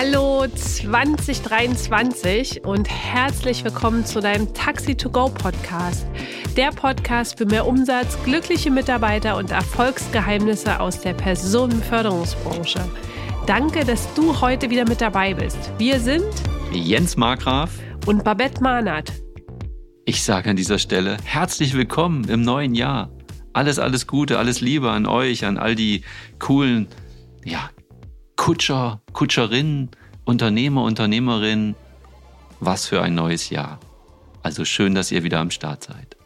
Hallo 2023 und herzlich willkommen zu deinem Taxi to Go Podcast. Der Podcast für mehr Umsatz, glückliche Mitarbeiter und Erfolgsgeheimnisse aus der Personenförderungsbranche. Danke, dass du heute wieder mit dabei bist. Wir sind Jens Markgraf und Babette Mahnert. Ich sage an dieser Stelle herzlich willkommen im neuen Jahr. Alles, alles Gute, alles Liebe an euch, an all die coolen, ja, Kutscher, Kutscherinnen, Unternehmer, Unternehmerinnen. Was für ein neues Jahr. Also schön, dass ihr wieder am Start seid.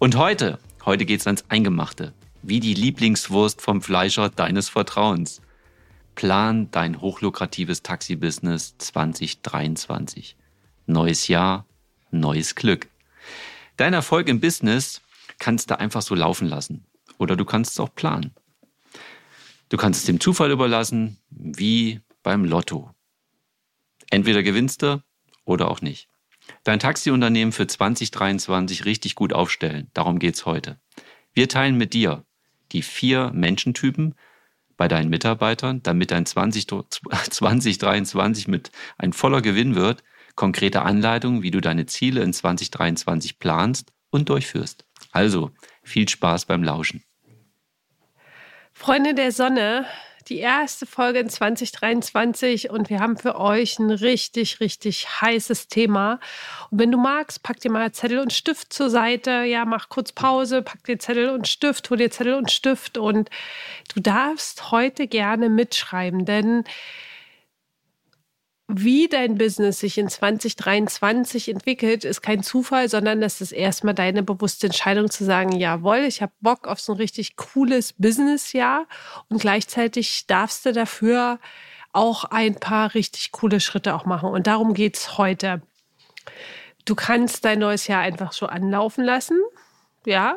Und heute, heute geht's ans Eingemachte. Wie die Lieblingswurst vom Fleischer deines Vertrauens. Plan dein hochlukratives Taxi-Business 2023. Neues Jahr, neues Glück. Dein Erfolg im Business kannst du einfach so laufen lassen. Oder du kannst es auch planen. Du kannst es dem Zufall überlassen, wie beim Lotto. Entweder gewinnst du oder auch nicht. Dein Taxiunternehmen für 2023 richtig gut aufstellen. Darum geht's heute. Wir teilen mit dir die vier Menschentypen bei deinen Mitarbeitern, damit dein 20, 2023 mit ein voller Gewinn wird, konkrete Anleitungen, wie du deine Ziele in 2023 planst und durchführst. Also, viel Spaß beim Lauschen. Freunde der Sonne, die erste Folge in 2023 und wir haben für euch ein richtig, richtig heißes Thema. Und wenn du magst, pack dir mal Zettel und Stift zur Seite. Ja, mach kurz Pause, pack dir Zettel und Stift, hol dir Zettel und Stift und du darfst heute gerne mitschreiben, denn wie dein Business sich in 2023 entwickelt, ist kein Zufall, sondern das ist erstmal deine bewusste Entscheidung zu sagen, jawohl, ich habe Bock auf so ein richtig cooles Businessjahr und gleichzeitig darfst du dafür auch ein paar richtig coole Schritte auch machen. Und darum geht es heute. Du kannst dein neues Jahr einfach so anlaufen lassen, ja,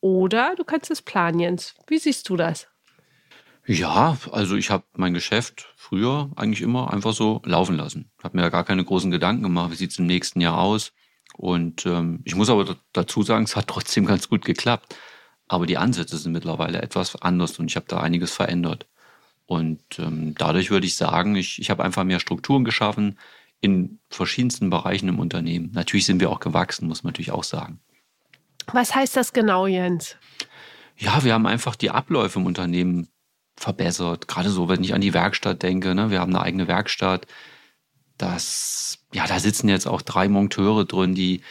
oder du kannst es planen, Jens. Wie siehst du das? Ja, also ich habe mein Geschäft früher eigentlich immer einfach so laufen lassen. Habe mir ja gar keine großen Gedanken gemacht, wie sieht's im nächsten Jahr aus. Und ähm, ich muss aber dazu sagen, es hat trotzdem ganz gut geklappt. Aber die Ansätze sind mittlerweile etwas anders und ich habe da einiges verändert. Und ähm, dadurch würde ich sagen, ich, ich habe einfach mehr Strukturen geschaffen in verschiedensten Bereichen im Unternehmen. Natürlich sind wir auch gewachsen, muss man natürlich auch sagen. Was heißt das genau, Jens? Ja, wir haben einfach die Abläufe im Unternehmen verbessert. Gerade so, wenn ich an die Werkstatt denke, ne? wir haben eine eigene Werkstatt. Das, ja, da sitzen jetzt auch drei Monteure drin, die,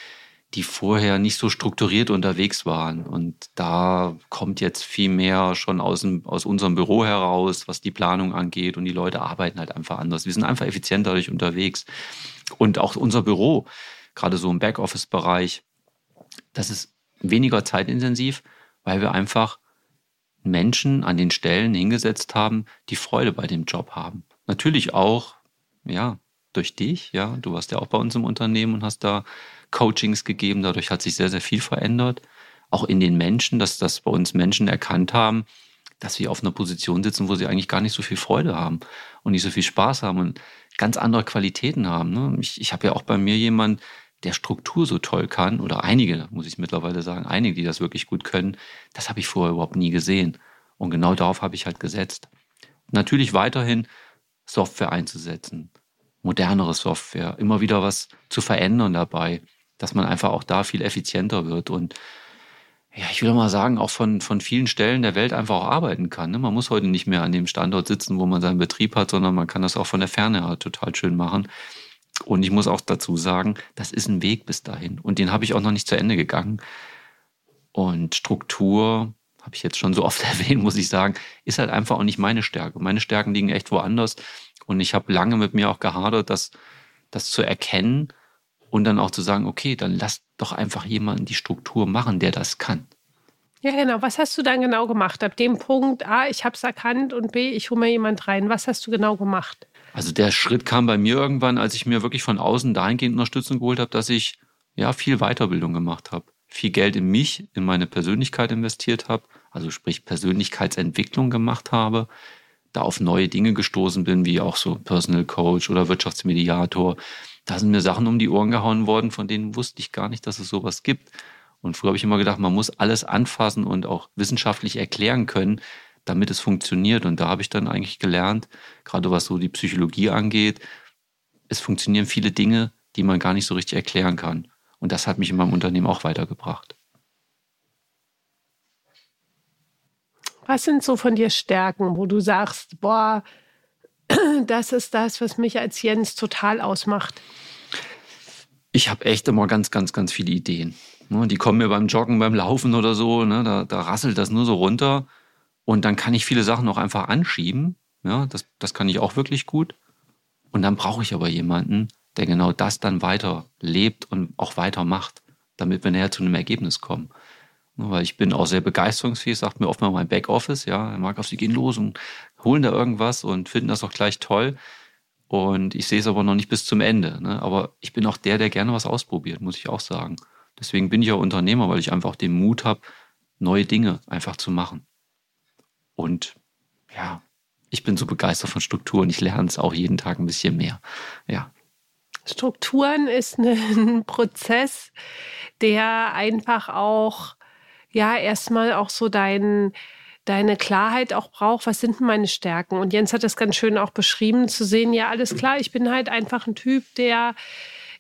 die vorher nicht so strukturiert unterwegs waren. Und da kommt jetzt viel mehr schon aus, dem, aus unserem Büro heraus, was die Planung angeht. Und die Leute arbeiten halt einfach anders. Wir sind einfach effizienter dadurch unterwegs. Und auch unser Büro, gerade so im Backoffice-Bereich, das ist weniger zeitintensiv, weil wir einfach Menschen an den Stellen hingesetzt haben, die Freude bei dem Job haben. Natürlich auch, ja, durch dich, ja. Du warst ja auch bei uns im Unternehmen und hast da Coachings gegeben. Dadurch hat sich sehr, sehr viel verändert. Auch in den Menschen, dass das bei uns Menschen erkannt haben, dass wir auf einer Position sitzen, wo sie eigentlich gar nicht so viel Freude haben und nicht so viel Spaß haben und ganz andere Qualitäten haben. Ne? Ich, ich habe ja auch bei mir jemanden, der Struktur so toll kann, oder einige, muss ich mittlerweile sagen, einige, die das wirklich gut können, das habe ich vorher überhaupt nie gesehen. Und genau darauf habe ich halt gesetzt. Natürlich weiterhin Software einzusetzen, modernere Software, immer wieder was zu verändern dabei, dass man einfach auch da viel effizienter wird und ja, ich will mal sagen, auch von, von vielen Stellen der Welt einfach auch arbeiten kann. Ne? Man muss heute nicht mehr an dem Standort sitzen, wo man seinen Betrieb hat, sondern man kann das auch von der Ferne halt total schön machen. Und ich muss auch dazu sagen, das ist ein Weg bis dahin. Und den habe ich auch noch nicht zu Ende gegangen. Und Struktur, habe ich jetzt schon so oft erwähnt, muss ich sagen, ist halt einfach auch nicht meine Stärke. Meine Stärken liegen echt woanders. Und ich habe lange mit mir auch gehadert, das, das zu erkennen und dann auch zu sagen, okay, dann lass doch einfach jemanden die Struktur machen, der das kann. Ja, genau. Was hast du dann genau gemacht? Ab dem Punkt, A, ich habe es erkannt und B, ich hole mir jemand rein. Was hast du genau gemacht? Also der Schritt kam bei mir irgendwann, als ich mir wirklich von außen dahingehend Unterstützung geholt habe, dass ich ja viel Weiterbildung gemacht habe, viel Geld in mich, in meine Persönlichkeit investiert habe, also sprich Persönlichkeitsentwicklung gemacht habe, da auf neue Dinge gestoßen bin, wie auch so Personal Coach oder Wirtschaftsmediator. Da sind mir Sachen um die Ohren gehauen worden, von denen wusste ich gar nicht, dass es sowas gibt. Und früher habe ich immer gedacht, man muss alles anfassen und auch wissenschaftlich erklären können, damit es funktioniert. Und da habe ich dann eigentlich gelernt, gerade was so die Psychologie angeht, es funktionieren viele Dinge, die man gar nicht so richtig erklären kann. Und das hat mich in meinem Unternehmen auch weitergebracht. Was sind so von dir Stärken, wo du sagst, boah, das ist das, was mich als Jens total ausmacht? Ich habe echt immer ganz, ganz, ganz viele Ideen. Ne, die kommen mir beim Joggen, beim Laufen oder so, ne, da, da rasselt das nur so runter. Und dann kann ich viele Sachen auch einfach anschieben. Ja, das, das kann ich auch wirklich gut. Und dann brauche ich aber jemanden, der genau das dann weiter lebt und auch weitermacht, damit wir näher zu einem Ergebnis kommen. Weil ich bin auch sehr begeisterungsfähig, sagt mir oft mal mein Backoffice, ja, Herr Markov, Sie gehen los und holen da irgendwas und finden das auch gleich toll. Und ich sehe es aber noch nicht bis zum Ende. Ne? Aber ich bin auch der, der gerne was ausprobiert, muss ich auch sagen. Deswegen bin ich auch Unternehmer, weil ich einfach den Mut habe, neue Dinge einfach zu machen. Und ja, ich bin so begeistert von Strukturen. Ich lerne es auch jeden Tag ein bisschen mehr. Ja. Strukturen ist ein Prozess, der einfach auch ja erstmal auch so dein, deine Klarheit auch braucht, was sind meine Stärken? Und Jens hat das ganz schön auch beschrieben, zu sehen, ja, alles klar, ich bin halt einfach ein Typ, der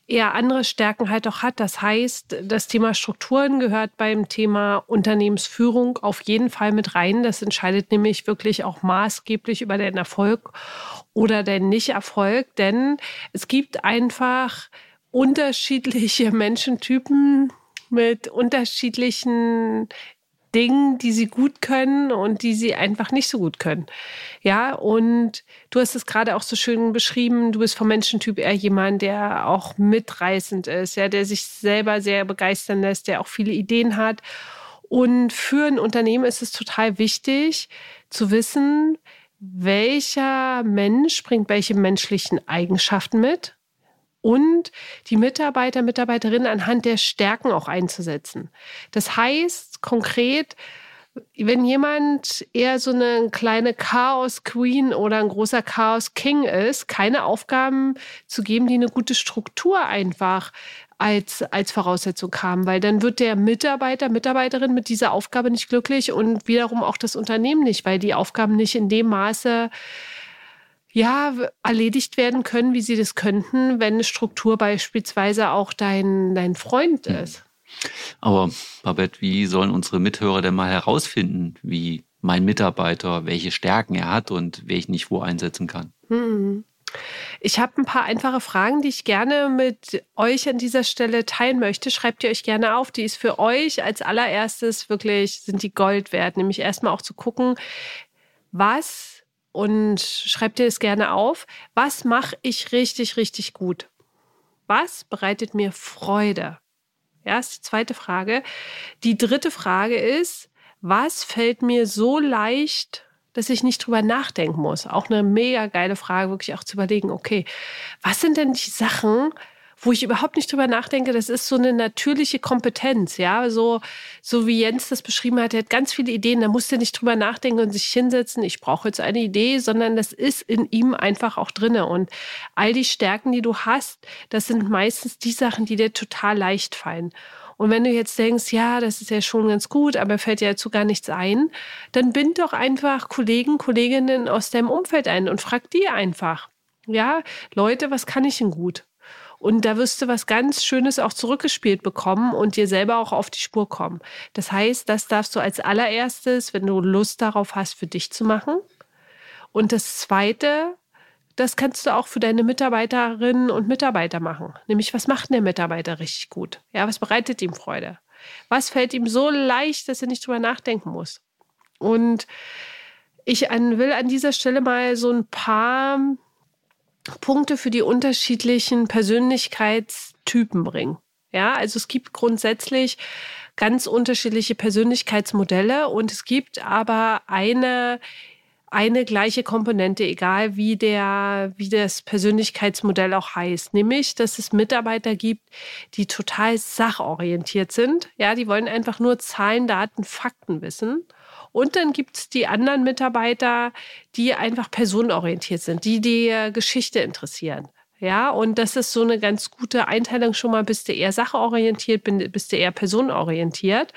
eher andere Stärken halt auch hat. Das heißt, das Thema Strukturen gehört beim Thema Unternehmensführung auf jeden Fall mit rein. Das entscheidet nämlich wirklich auch maßgeblich über den Erfolg oder den Nicht-Erfolg, denn es gibt einfach unterschiedliche Menschentypen, mit unterschiedlichen Dingen, die sie gut können und die sie einfach nicht so gut können. Ja, und du hast es gerade auch so schön beschrieben, du bist vom Menschentyp eher jemand, der auch mitreißend ist, ja, der sich selber sehr begeistern lässt, der auch viele Ideen hat. Und für ein Unternehmen ist es total wichtig zu wissen, welcher Mensch bringt welche menschlichen Eigenschaften mit und die Mitarbeiter, Mitarbeiterinnen anhand der Stärken auch einzusetzen. Das heißt konkret, wenn jemand eher so eine kleine Chaos Queen oder ein großer Chaos King ist, keine Aufgaben zu geben, die eine gute Struktur einfach als, als Voraussetzung haben, weil dann wird der Mitarbeiter, Mitarbeiterin mit dieser Aufgabe nicht glücklich und wiederum auch das Unternehmen nicht, weil die Aufgaben nicht in dem Maße ja, erledigt werden können, wie sie das könnten, wenn eine Struktur beispielsweise auch dein, dein Freund hm. ist. Aber Babette, wie sollen unsere Mithörer denn mal herausfinden, wie mein Mitarbeiter, welche Stärken er hat und welchen ich wo einsetzen kann? Hm. Ich habe ein paar einfache Fragen, die ich gerne mit euch an dieser Stelle teilen möchte. Schreibt ihr euch gerne auf. Die ist für euch als allererstes wirklich, sind die Gold wert. Nämlich erstmal auch zu gucken, was und schreib dir das gerne auf. Was mache ich richtig, richtig gut? Was bereitet mir Freude? Ja, ist die zweite Frage. Die dritte Frage ist, was fällt mir so leicht, dass ich nicht drüber nachdenken muss? Auch eine mega geile Frage, wirklich auch zu überlegen, okay, was sind denn die Sachen, wo ich überhaupt nicht drüber nachdenke, das ist so eine natürliche Kompetenz, ja, so, so wie Jens das beschrieben hat, er hat ganz viele Ideen, da musst du nicht drüber nachdenken und sich hinsetzen, ich brauche jetzt eine Idee, sondern das ist in ihm einfach auch drinne und all die Stärken, die du hast, das sind meistens die Sachen, die dir total leicht fallen. Und wenn du jetzt denkst, ja, das ist ja schon ganz gut, aber fällt dir dazu gar nichts ein, dann bind doch einfach Kollegen, Kolleginnen aus deinem Umfeld ein und frag die einfach. Ja, Leute, was kann ich denn gut? Und da wirst du was ganz Schönes auch zurückgespielt bekommen und dir selber auch auf die Spur kommen. Das heißt, das darfst du als allererstes, wenn du Lust darauf hast, für dich zu machen. Und das Zweite, das kannst du auch für deine Mitarbeiterinnen und Mitarbeiter machen. Nämlich, was macht der Mitarbeiter richtig gut? Ja, was bereitet ihm Freude? Was fällt ihm so leicht, dass er nicht drüber nachdenken muss? Und ich an, will an dieser Stelle mal so ein paar Punkte für die unterschiedlichen Persönlichkeitstypen bringen. Ja, also es gibt grundsätzlich ganz unterschiedliche Persönlichkeitsmodelle und es gibt aber eine eine gleiche Komponente, egal wie der, wie das Persönlichkeitsmodell auch heißt. Nämlich, dass es Mitarbeiter gibt, die total sachorientiert sind. Ja, die wollen einfach nur Zahlen, Daten, Fakten wissen. Und dann gibt es die anderen Mitarbeiter, die einfach personenorientiert sind, die die Geschichte interessieren. Ja, und das ist so eine ganz gute Einteilung schon mal, bist du eher sachorientiert, bist du eher personenorientiert.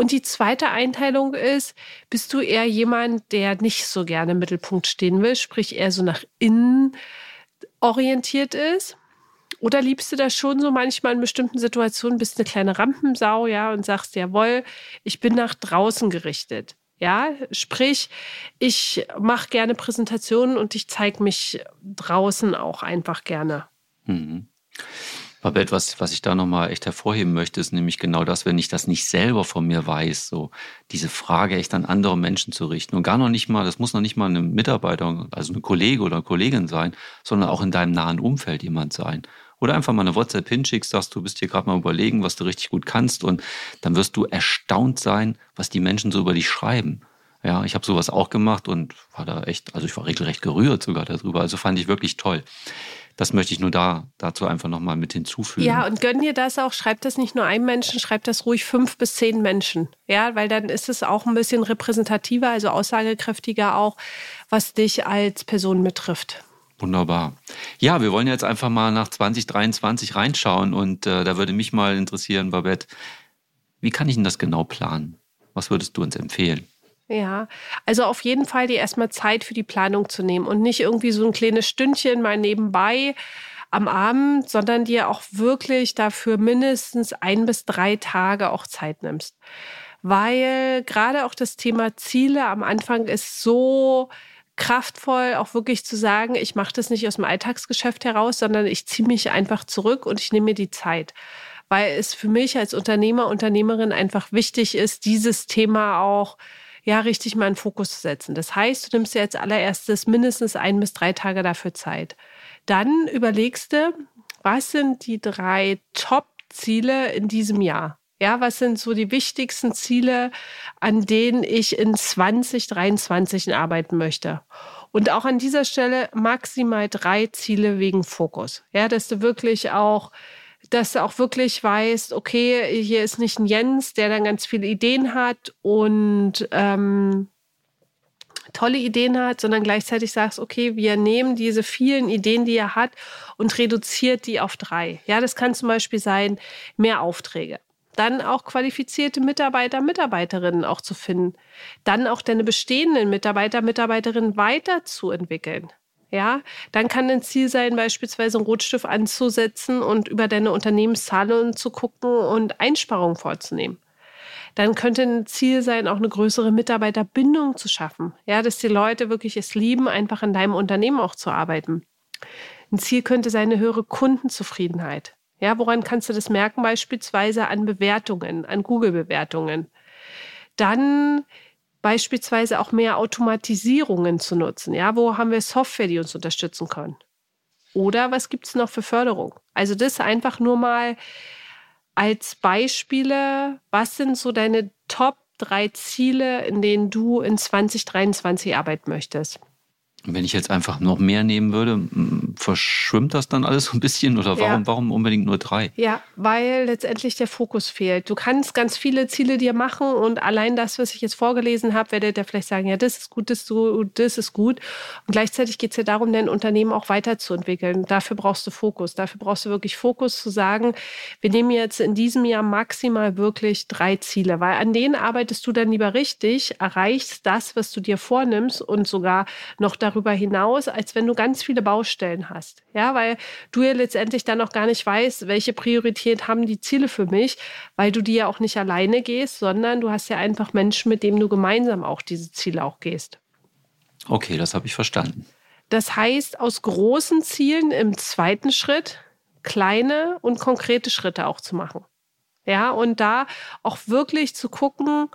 Und die zweite Einteilung ist, bist du eher jemand, der nicht so gerne im Mittelpunkt stehen will, sprich eher so nach innen orientiert ist? Oder liebst du das schon so manchmal in bestimmten Situationen, bist eine kleine Rampensau, ja, und sagst, jawohl, ich bin nach draußen gerichtet. Ja, sprich, ich mache gerne Präsentationen und ich zeige mich draußen auch einfach gerne. Mhm. Aber etwas, was ich da nochmal echt hervorheben möchte, ist nämlich genau das, wenn ich das nicht selber von mir weiß, so diese Frage echt an andere Menschen zu richten. Und gar noch nicht mal, das muss noch nicht mal ein Mitarbeiter, also eine Kollege oder eine Kollegin sein, sondern auch in deinem nahen Umfeld jemand sein. Oder einfach mal eine WhatsApp hinschickst, sagst, du bist hier gerade mal überlegen, was du richtig gut kannst und dann wirst du erstaunt sein, was die Menschen so über dich schreiben. Ja, ich habe sowas auch gemacht und war da echt, also ich war regelrecht gerührt sogar darüber. Also fand ich wirklich toll. Das möchte ich nur da dazu einfach nochmal mit hinzufügen. Ja, und gönn dir das auch. Schreib das nicht nur einem Menschen, schreib das ruhig fünf bis zehn Menschen. Ja, weil dann ist es auch ein bisschen repräsentativer, also aussagekräftiger auch, was dich als Person betrifft. Wunderbar. Ja, wir wollen jetzt einfach mal nach 2023 reinschauen und äh, da würde mich mal interessieren, Babette, wie kann ich denn das genau planen? Was würdest du uns empfehlen? Ja, also auf jeden Fall die erstmal Zeit für die Planung zu nehmen und nicht irgendwie so ein kleines Stündchen mal nebenbei am Abend, sondern dir auch wirklich dafür mindestens ein bis drei Tage auch Zeit nimmst. Weil gerade auch das Thema Ziele am Anfang ist so kraftvoll, auch wirklich zu sagen, ich mache das nicht aus dem Alltagsgeschäft heraus, sondern ich ziehe mich einfach zurück und ich nehme mir die Zeit. Weil es für mich als Unternehmer, Unternehmerin einfach wichtig ist, dieses Thema auch ja richtig mal in Fokus zu setzen. Das heißt, du nimmst dir als allererstes mindestens ein bis drei Tage dafür Zeit. Dann überlegst du, was sind die drei Top-Ziele in diesem Jahr? Ja, was sind so die wichtigsten Ziele, an denen ich in 2023 arbeiten möchte? Und auch an dieser Stelle maximal drei Ziele wegen Fokus. Ja, dass du wirklich auch, dass du auch wirklich weißt, okay, hier ist nicht ein Jens, der dann ganz viele Ideen hat und ähm, tolle Ideen hat, sondern gleichzeitig sagst, okay, wir nehmen diese vielen Ideen, die er hat und reduziert die auf drei. Ja, das kann zum Beispiel sein, mehr Aufträge dann auch qualifizierte Mitarbeiter, Mitarbeiterinnen auch zu finden, dann auch deine bestehenden Mitarbeiter, Mitarbeiterinnen weiterzuentwickeln. Ja, dann kann ein Ziel sein, beispielsweise einen Rotstift anzusetzen und über deine Unternehmenszahlen zu gucken und Einsparungen vorzunehmen. Dann könnte ein Ziel sein, auch eine größere Mitarbeiterbindung zu schaffen. Ja, dass die Leute wirklich es lieben, einfach in deinem Unternehmen auch zu arbeiten. Ein Ziel könnte sein, eine höhere Kundenzufriedenheit. Ja, woran kannst du das merken? Beispielsweise an Bewertungen, an Google-Bewertungen. Dann beispielsweise auch mehr Automatisierungen zu nutzen. Ja, wo haben wir Software, die uns unterstützen können? Oder was gibt es noch für Förderung? Also das einfach nur mal als Beispiele. Was sind so deine Top drei Ziele, in denen du in 2023 arbeiten möchtest? Wenn ich jetzt einfach noch mehr nehmen würde, verschwimmt das dann alles so ein bisschen oder warum, ja. warum unbedingt nur drei? Ja, weil letztendlich der Fokus fehlt. Du kannst ganz viele Ziele dir machen und allein das, was ich jetzt vorgelesen habe, werdet ihr vielleicht sagen, ja, das ist gut, das ist gut, das ist gut. Und gleichzeitig geht es ja darum, dein Unternehmen auch weiterzuentwickeln. Dafür brauchst du Fokus. Dafür brauchst du wirklich Fokus zu sagen, wir nehmen jetzt in diesem Jahr maximal wirklich drei Ziele, weil an denen arbeitest du dann lieber richtig, erreichst das, was du dir vornimmst und sogar noch darüber darüber hinaus, als wenn du ganz viele Baustellen hast. Ja, weil du ja letztendlich dann auch gar nicht weißt, welche Priorität haben die Ziele für mich, weil du die ja auch nicht alleine gehst, sondern du hast ja einfach Menschen, mit denen du gemeinsam auch diese Ziele auch gehst. Okay, das habe ich verstanden. Das heißt, aus großen Zielen im zweiten Schritt kleine und konkrete Schritte auch zu machen. Ja, und da auch wirklich zu gucken,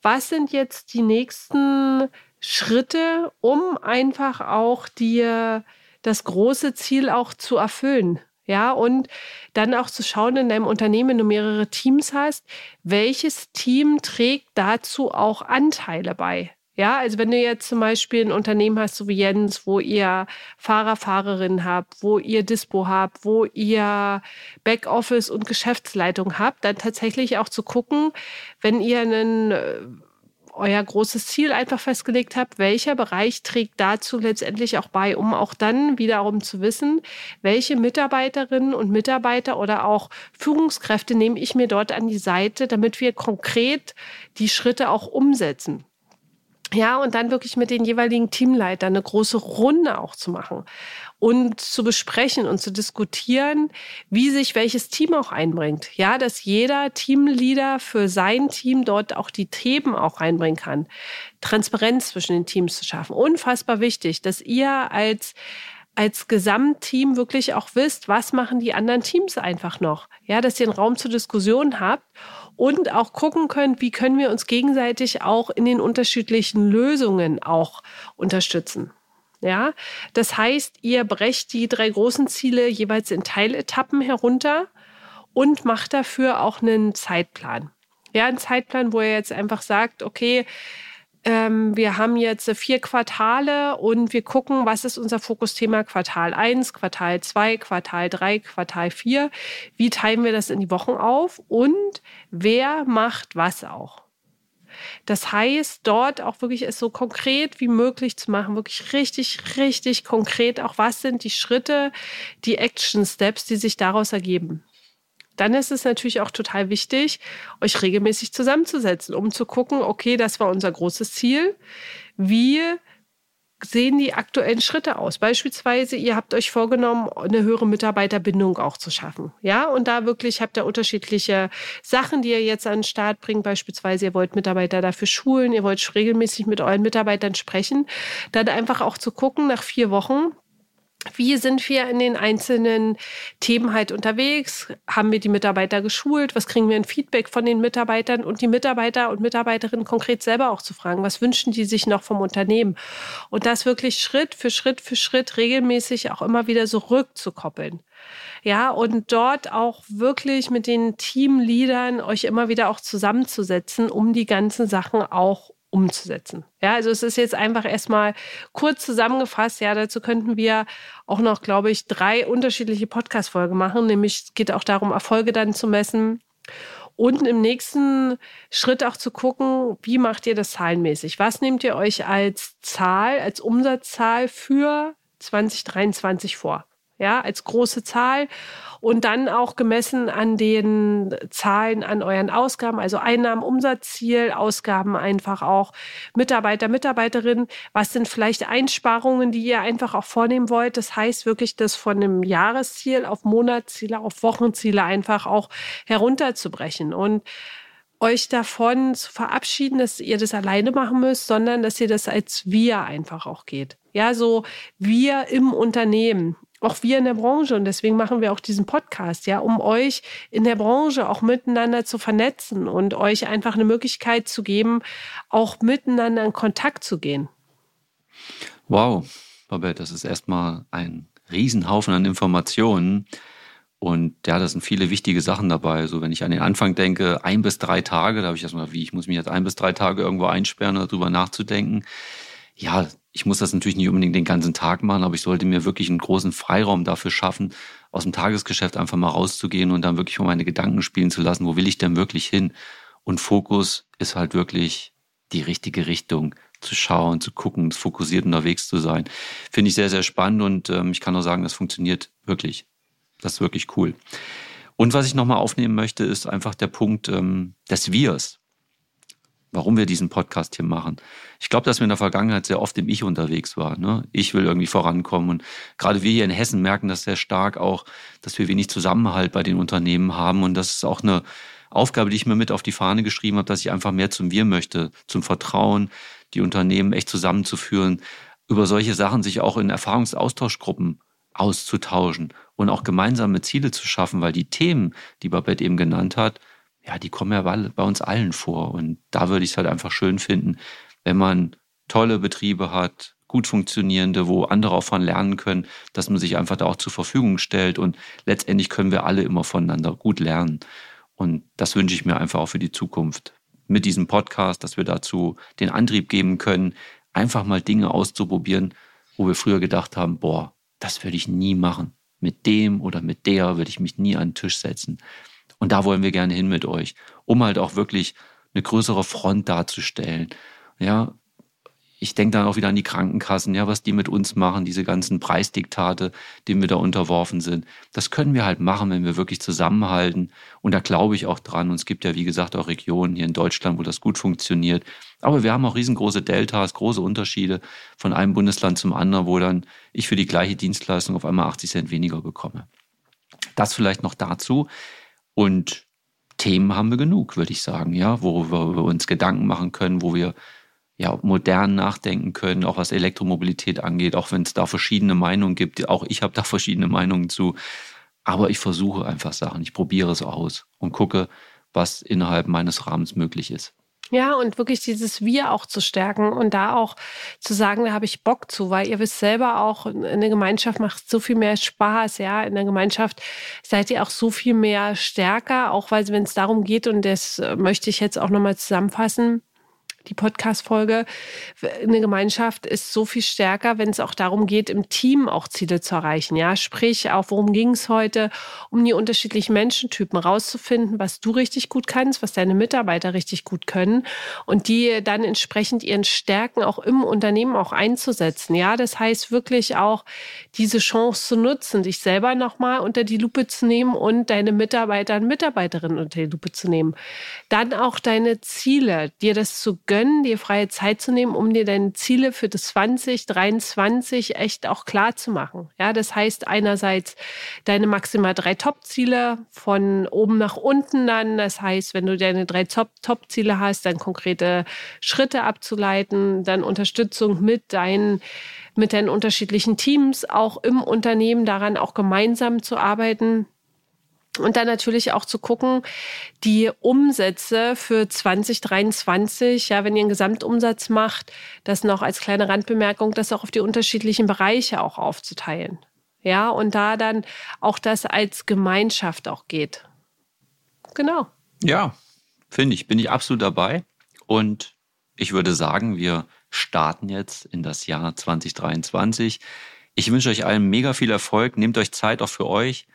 was sind jetzt die nächsten Schritte, um einfach auch dir das große Ziel auch zu erfüllen. Ja, und dann auch zu schauen in deinem Unternehmen, wenn du mehrere Teams hast, welches Team trägt dazu auch Anteile bei? Ja, also wenn du jetzt zum Beispiel ein Unternehmen hast, so wie Jens, wo ihr Fahrer, Fahrerinnen habt, wo ihr Dispo habt, wo ihr Backoffice und Geschäftsleitung habt, dann tatsächlich auch zu gucken, wenn ihr einen äh, euer großes Ziel einfach festgelegt habt, welcher Bereich trägt dazu letztendlich auch bei, um auch dann wiederum zu wissen, welche Mitarbeiterinnen und Mitarbeiter oder auch Führungskräfte nehme ich mir dort an die Seite, damit wir konkret die Schritte auch umsetzen. Ja, und dann wirklich mit den jeweiligen Teamleitern eine große Runde auch zu machen und zu besprechen und zu diskutieren, wie sich welches Team auch einbringt. Ja, dass jeder Teamleader für sein Team dort auch die Themen auch reinbringen kann. Transparenz zwischen den Teams zu schaffen. Unfassbar wichtig, dass ihr als als Gesamtteam wirklich auch wisst, was machen die anderen Teams einfach noch. Ja, dass ihr einen Raum zur Diskussion habt und auch gucken könnt, wie können wir uns gegenseitig auch in den unterschiedlichen Lösungen auch unterstützen. Ja, das heißt, ihr brecht die drei großen Ziele jeweils in Teiletappen herunter und macht dafür auch einen Zeitplan. Ja, einen Zeitplan, wo ihr jetzt einfach sagt, okay, ähm, wir haben jetzt vier Quartale und wir gucken, was ist unser Fokusthema Quartal 1, Quartal 2, Quartal 3, Quartal 4. Wie teilen wir das in die Wochen auf und wer macht was auch? Das heißt, dort auch wirklich es so konkret wie möglich zu machen, wirklich richtig, richtig konkret auch, was sind die Schritte, die Action Steps, die sich daraus ergeben. Dann ist es natürlich auch total wichtig, euch regelmäßig zusammenzusetzen, um zu gucken, okay, das war unser großes Ziel. Wie sehen die aktuellen Schritte aus? Beispielsweise, ihr habt euch vorgenommen, eine höhere Mitarbeiterbindung auch zu schaffen. Ja, und da wirklich habt ihr unterschiedliche Sachen, die ihr jetzt an den Start bringt. Beispielsweise, ihr wollt Mitarbeiter dafür schulen, ihr wollt regelmäßig mit euren Mitarbeitern sprechen. Dann einfach auch zu gucken, nach vier Wochen, wie sind wir in den einzelnen Themen halt unterwegs? Haben wir die Mitarbeiter geschult? Was kriegen wir ein Feedback von den Mitarbeitern? Und die Mitarbeiter und Mitarbeiterinnen konkret selber auch zu fragen, was wünschen die sich noch vom Unternehmen? Und das wirklich Schritt für Schritt für Schritt regelmäßig auch immer wieder so rückzukoppeln. Ja, und dort auch wirklich mit den Teamleadern euch immer wieder auch zusammenzusetzen, um die ganzen Sachen auch umzusetzen. Ja, also es ist jetzt einfach erstmal kurz zusammengefasst. Ja, dazu könnten wir auch noch, glaube ich, drei unterschiedliche Podcast-Folgen machen. Nämlich geht auch darum, Erfolge dann zu messen. Und im nächsten Schritt auch zu gucken, wie macht ihr das zahlenmäßig? Was nehmt ihr euch als Zahl, als Umsatzzahl für 2023 vor? Ja, als große Zahl und dann auch gemessen an den Zahlen an euren Ausgaben, also Einnahmen, Umsatzziel, Ausgaben einfach auch Mitarbeiter, Mitarbeiterinnen. Was sind vielleicht Einsparungen, die ihr einfach auch vornehmen wollt? Das heißt wirklich, das von einem Jahresziel auf Monatsziele, auf Wochenziele einfach auch herunterzubrechen und euch davon zu verabschieden, dass ihr das alleine machen müsst, sondern dass ihr das als wir einfach auch geht. Ja, so wir im Unternehmen auch wir in der Branche und deswegen machen wir auch diesen Podcast, ja, um euch in der Branche auch miteinander zu vernetzen und euch einfach eine Möglichkeit zu geben, auch miteinander in Kontakt zu gehen. Wow, Babette, das ist erstmal ein Riesenhaufen an Informationen. Und ja, da sind viele wichtige Sachen dabei. So, wenn ich an den Anfang denke, ein bis drei Tage, da habe ich erstmal, wie, ich muss mich jetzt ein bis drei Tage irgendwo einsperren, darüber nachzudenken. Ja, ich muss das natürlich nicht unbedingt den ganzen Tag machen, aber ich sollte mir wirklich einen großen Freiraum dafür schaffen, aus dem Tagesgeschäft einfach mal rauszugehen und dann wirklich mal meine Gedanken spielen zu lassen, wo will ich denn wirklich hin? Und Fokus ist halt wirklich die richtige Richtung zu schauen, zu gucken, fokussiert unterwegs zu sein. Finde ich sehr, sehr spannend und ähm, ich kann nur sagen, das funktioniert wirklich. Das ist wirklich cool. Und was ich nochmal aufnehmen möchte, ist einfach der Punkt ähm, des Wirs warum wir diesen Podcast hier machen. Ich glaube, dass wir in der Vergangenheit sehr oft im Ich unterwegs waren. Ne? Ich will irgendwie vorankommen. Und gerade wir hier in Hessen merken das sehr stark auch, dass wir wenig Zusammenhalt bei den Unternehmen haben. Und das ist auch eine Aufgabe, die ich mir mit auf die Fahne geschrieben habe, dass ich einfach mehr zum Wir möchte, zum Vertrauen, die Unternehmen echt zusammenzuführen, über solche Sachen sich auch in Erfahrungsaustauschgruppen auszutauschen und auch gemeinsame Ziele zu schaffen, weil die Themen, die Babette eben genannt hat, ja, die kommen ja bei uns allen vor. Und da würde ich es halt einfach schön finden, wenn man tolle Betriebe hat, gut funktionierende, wo andere auch von lernen können, dass man sich einfach da auch zur Verfügung stellt. Und letztendlich können wir alle immer voneinander gut lernen. Und das wünsche ich mir einfach auch für die Zukunft. Mit diesem Podcast, dass wir dazu den Antrieb geben können, einfach mal Dinge auszuprobieren, wo wir früher gedacht haben, boah, das würde ich nie machen. Mit dem oder mit der würde ich mich nie an den Tisch setzen. Und da wollen wir gerne hin mit euch, um halt auch wirklich eine größere Front darzustellen, Ja, ich denke dann auch wieder an die Krankenkassen, ja, was die mit uns machen, diese ganzen Preisdiktate, denen wir da unterworfen sind. Das können wir halt machen, wenn wir wirklich zusammenhalten. Und da glaube ich auch dran. Und es gibt ja, wie gesagt, auch Regionen hier in Deutschland, wo das gut funktioniert. Aber wir haben auch riesengroße Deltas, große Unterschiede von einem Bundesland zum anderen, wo dann ich für die gleiche Dienstleistung auf einmal 80 Cent weniger bekomme. Das vielleicht noch dazu. Und Themen haben wir genug, würde ich sagen, ja, worüber wir uns Gedanken machen können, wo wir ja, modern nachdenken können, auch was Elektromobilität angeht, auch wenn es da verschiedene Meinungen gibt. Auch ich habe da verschiedene Meinungen zu. Aber ich versuche einfach Sachen, ich probiere es aus und gucke, was innerhalb meines Rahmens möglich ist. Ja, und wirklich dieses Wir auch zu stärken und da auch zu sagen, da habe ich Bock zu, weil ihr wisst selber auch, in der Gemeinschaft macht so viel mehr Spaß, ja. In der Gemeinschaft seid ihr auch so viel mehr stärker, auch weil wenn es darum geht, und das möchte ich jetzt auch nochmal zusammenfassen, die Podcast-Folge. Eine Gemeinschaft ist so viel stärker, wenn es auch darum geht, im Team auch Ziele zu erreichen. Ja, sprich, auch worum ging es heute? Um die unterschiedlichen Menschentypen rauszufinden, was du richtig gut kannst, was deine Mitarbeiter richtig gut können und die dann entsprechend ihren Stärken auch im Unternehmen auch einzusetzen. Ja, das heißt wirklich auch diese Chance zu nutzen, dich selber nochmal unter die Lupe zu nehmen und deine Mitarbeiter und Mitarbeiterinnen unter die Lupe zu nehmen. Dann auch deine Ziele, dir das zu gönnen gönnen, dir freie Zeit zu nehmen, um dir deine Ziele für das 2023 echt auch klar zu machen. Ja, das heißt einerseits deine maximal drei Top-Ziele von oben nach unten dann. Das heißt, wenn du deine drei Top-Ziele hast, dann konkrete Schritte abzuleiten, dann Unterstützung mit deinen mit deinen unterschiedlichen Teams auch im Unternehmen daran auch gemeinsam zu arbeiten und dann natürlich auch zu gucken, die Umsätze für 2023, ja, wenn ihr einen Gesamtumsatz macht, das noch als kleine Randbemerkung, das auch auf die unterschiedlichen Bereiche auch aufzuteilen. Ja, und da dann auch das als Gemeinschaft auch geht. Genau. Ja, finde ich, bin ich absolut dabei. Und ich würde sagen, wir starten jetzt in das Jahr 2023. Ich wünsche euch allen mega viel Erfolg. Nehmt euch Zeit auch für euch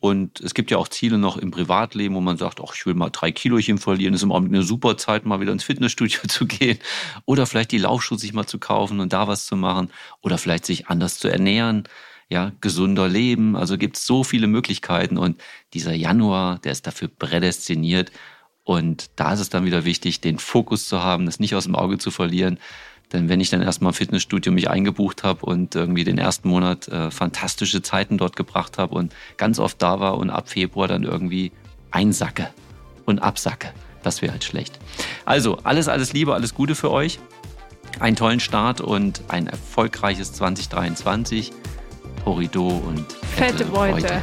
und es gibt ja auch Ziele noch im Privatleben, wo man sagt, ach, ich will mal drei Kilochen verlieren. Ist im Augenblick eine super Zeit, mal wieder ins Fitnessstudio zu gehen. Oder vielleicht die Laufschuhe sich mal zu kaufen und da was zu machen. Oder vielleicht sich anders zu ernähren. Ja, gesunder leben. Also gibt es so viele Möglichkeiten. Und dieser Januar, der ist dafür prädestiniert. Und da ist es dann wieder wichtig, den Fokus zu haben, das nicht aus dem Auge zu verlieren. Denn wenn ich dann erstmal im Fitnessstudio mich eingebucht habe und irgendwie den ersten Monat äh, fantastische Zeiten dort gebracht habe und ganz oft da war und ab Februar dann irgendwie einsacke und absacke, das wäre halt schlecht. Also alles, alles Liebe, alles Gute für euch. Einen tollen Start und ein erfolgreiches 2023. Horido und fette, fette Beute. Beute.